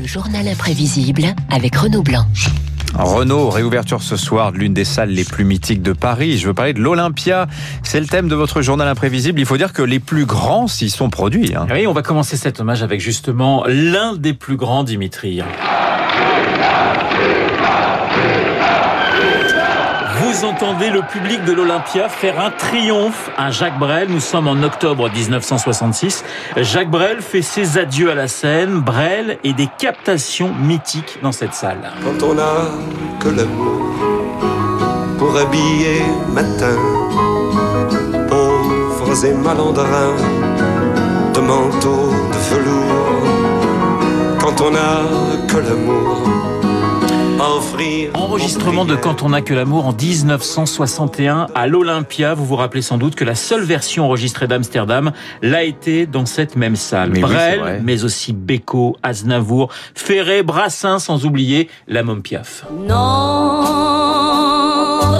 Le journal imprévisible avec Renaud Blanc. Renault, réouverture ce soir de l'une des salles les plus mythiques de Paris. Je veux parler de l'Olympia. C'est le thème de votre journal imprévisible. Il faut dire que les plus grands s'y sont produits. hein. Oui, on va commencer cet hommage avec justement l'un des plus grands, Dimitri. Vous entendez le public de l'Olympia faire un triomphe à Jacques Brel. Nous sommes en octobre 1966. Jacques Brel fait ses adieux à la scène. Brel et des captations mythiques dans cette salle. Quand on n'a que l'amour pour habiller matin, pauvres et malandrins de manteaux de velours. Quand on n'a que l'amour, offrir. Enregistrement de Quand on n'a que l'amour en 1961 à l'Olympia. Vous vous rappelez sans doute que la seule version enregistrée d'Amsterdam l'a été dans cette même salle. Mais Brel, mais aussi Beko, Aznavour, Ferré, Brassin, sans oublier la Môme Piaf. Non,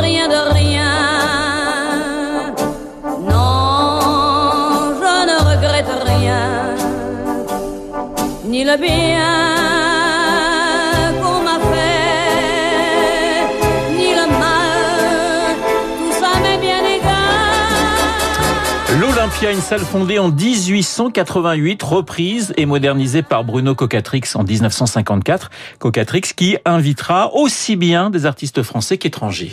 rien de rien. Non, je ne regrette rien. Ni le bien L'Olympia, une salle fondée en 1888, reprise et modernisée par Bruno Cocatrix en 1954. Cocatrix qui invitera aussi bien des artistes français qu'étrangers.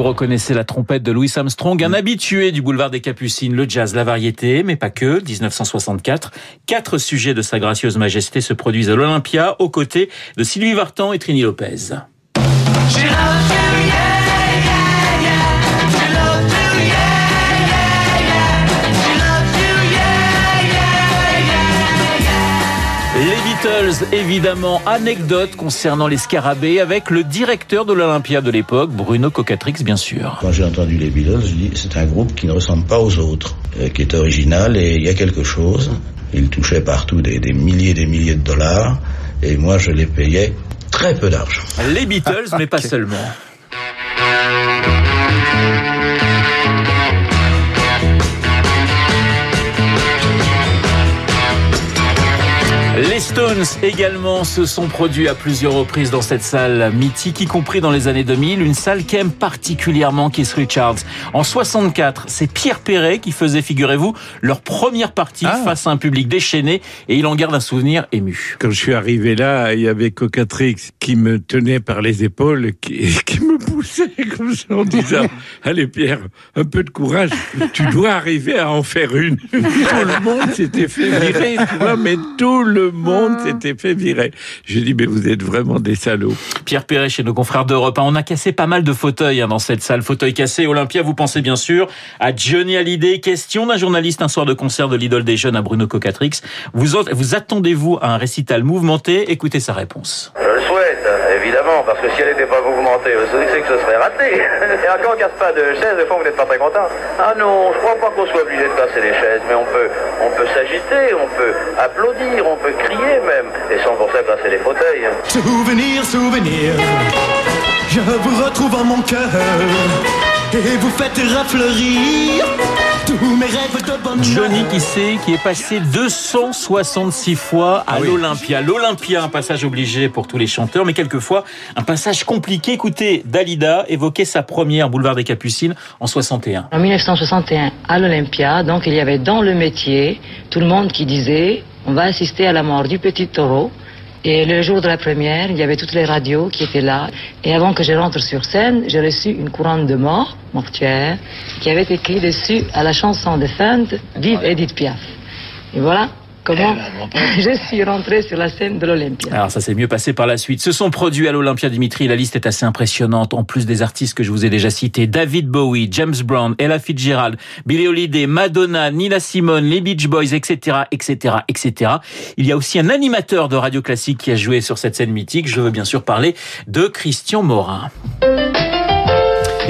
Vous reconnaissez la trompette de Louis Armstrong, un habitué du boulevard des Capucines, le jazz, la variété, mais pas que. 1964, quatre sujets de sa gracieuse majesté se produisent à l'Olympia, aux côtés de Sylvie Vartan et Trini Lopez. Beatles, évidemment, anecdote concernant les scarabées avec le directeur de l'Olympia de l'époque, Bruno Cocatrix, bien sûr. Quand j'ai entendu les Beatles, je dis c'est un groupe qui ne ressemble pas aux autres, euh, qui est original et il y a quelque chose. Ils touchaient partout des, des milliers et des milliers de dollars et moi je les payais très peu d'argent. Les Beatles, mais pas seulement. Les Stones également se sont produits à plusieurs reprises dans cette salle mythique, y compris dans les années 2000, une salle qu'aime particulièrement Keith Richards. En 64, c'est Pierre Perret qui faisait, figurez-vous, leur première partie Ah. face à un public déchaîné et il en garde un souvenir ému. Quand je suis arrivé là, il y avait Cocatrix qui me tenait par les épaules, qui, qui me poussait comme ça en disant Allez Pierre, un peu de courage, tu dois arriver à en faire une. tout le monde s'était fait virer, tu vois, mais tout le monde s'était fait virer. J'ai dit Mais vous êtes vraiment des salauds. Pierre Perret chez nos confrères d'Europe 1. On a cassé pas mal de fauteuils hein, dans cette salle. Fauteuil cassé, Olympia, vous pensez bien sûr à Johnny Hallyday. Question d'un journaliste un soir de concert de l'idole des jeunes à Bruno Cocatrix. Vous, vous attendez-vous à un récital mouvementé? Écoutez sa réponse. Parce que si elle n'était pas mouvementée, je sais que ce serait raté. Et encore, on casse pas de chaise, des fois vous n'êtes pas très content. Ah non, je crois pas qu'on soit obligé de casser les chaises, mais on peut, on peut s'agiter, on peut applaudir, on peut crier même, et sans pour ça casser les fauteuils. Souvenir, souvenir, je vous retrouve en mon cœur et vous faites rafleurir Johnny qui sait, qui est passé 266 fois à l'Olympia. L'Olympia, un passage obligé pour tous les chanteurs, mais quelquefois un passage compliqué. Écoutez, Dalida évoquait sa première boulevard des Capucines en 61. En 1961, à l'Olympia, donc il y avait dans le métier tout le monde qui disait on va assister à la mort du petit taureau. Et le jour de la première, il y avait toutes les radios qui étaient là. Et avant que je rentre sur scène, j'ai reçu une couronne de mort, mortuaire, qui avait écrit dessus à la chanson de Fund, Vive Edith Piaf. Et voilà comment je suis rentré sur la scène de l'Olympia. Alors ça s'est mieux passé par la suite. Se sont produits à l'Olympia Dimitri. La liste est assez impressionnante. En plus des artistes que je vous ai déjà cités, David Bowie, James Brown, Ella Fitzgerald, Billie Holiday, Madonna, Nina Simone, les Beach Boys, etc., etc., etc. Il y a aussi un animateur de radio classique qui a joué sur cette scène mythique. Je veux bien sûr parler de Christian Morin.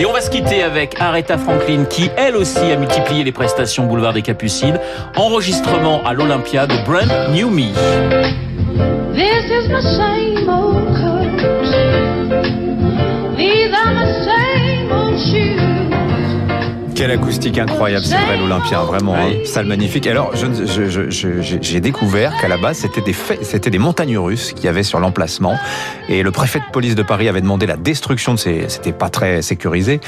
Et on va se quitter avec Aretha Franklin qui, elle aussi, a multiplié les prestations Boulevard des Capucines. Enregistrement à l'Olympia de Brand New Me. Quelle acoustique incroyable, c'est vrai l'Olympia, vraiment, hein. salle magnifique. Alors, je, je- je- je- j'ai découvert qu'à la base, c'était des, c'était des montagnes russes qu'il y avait sur l'emplacement. Et le préfet de police de Paris avait demandé la destruction de ces, c'était pas très sécurisé.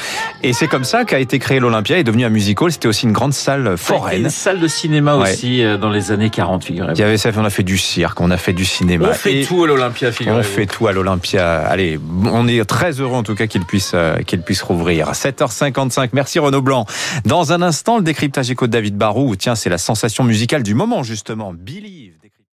Et c'est comme ça qu'a été créé l'Olympia, est devenu un musical. C'était aussi une grande salle été foraine. Une salle de cinéma Ouais. aussi euh, dans les années 40, figurez-vous. Il y avait ça, on a fait du cirque, on a fait du cinéma. On fait Et- tout à l'Olympia, figurez-vous. On fait tout à l'Olympia. Allez, on est très heureux en tout cas qu'il puisse, euh, qu'il puisse rouvrir. 7h55. Merci Renaud Blanc. Dans un instant, le décryptage écho de David Barou. Tiens, c'est la sensation musicale du moment justement. Believe.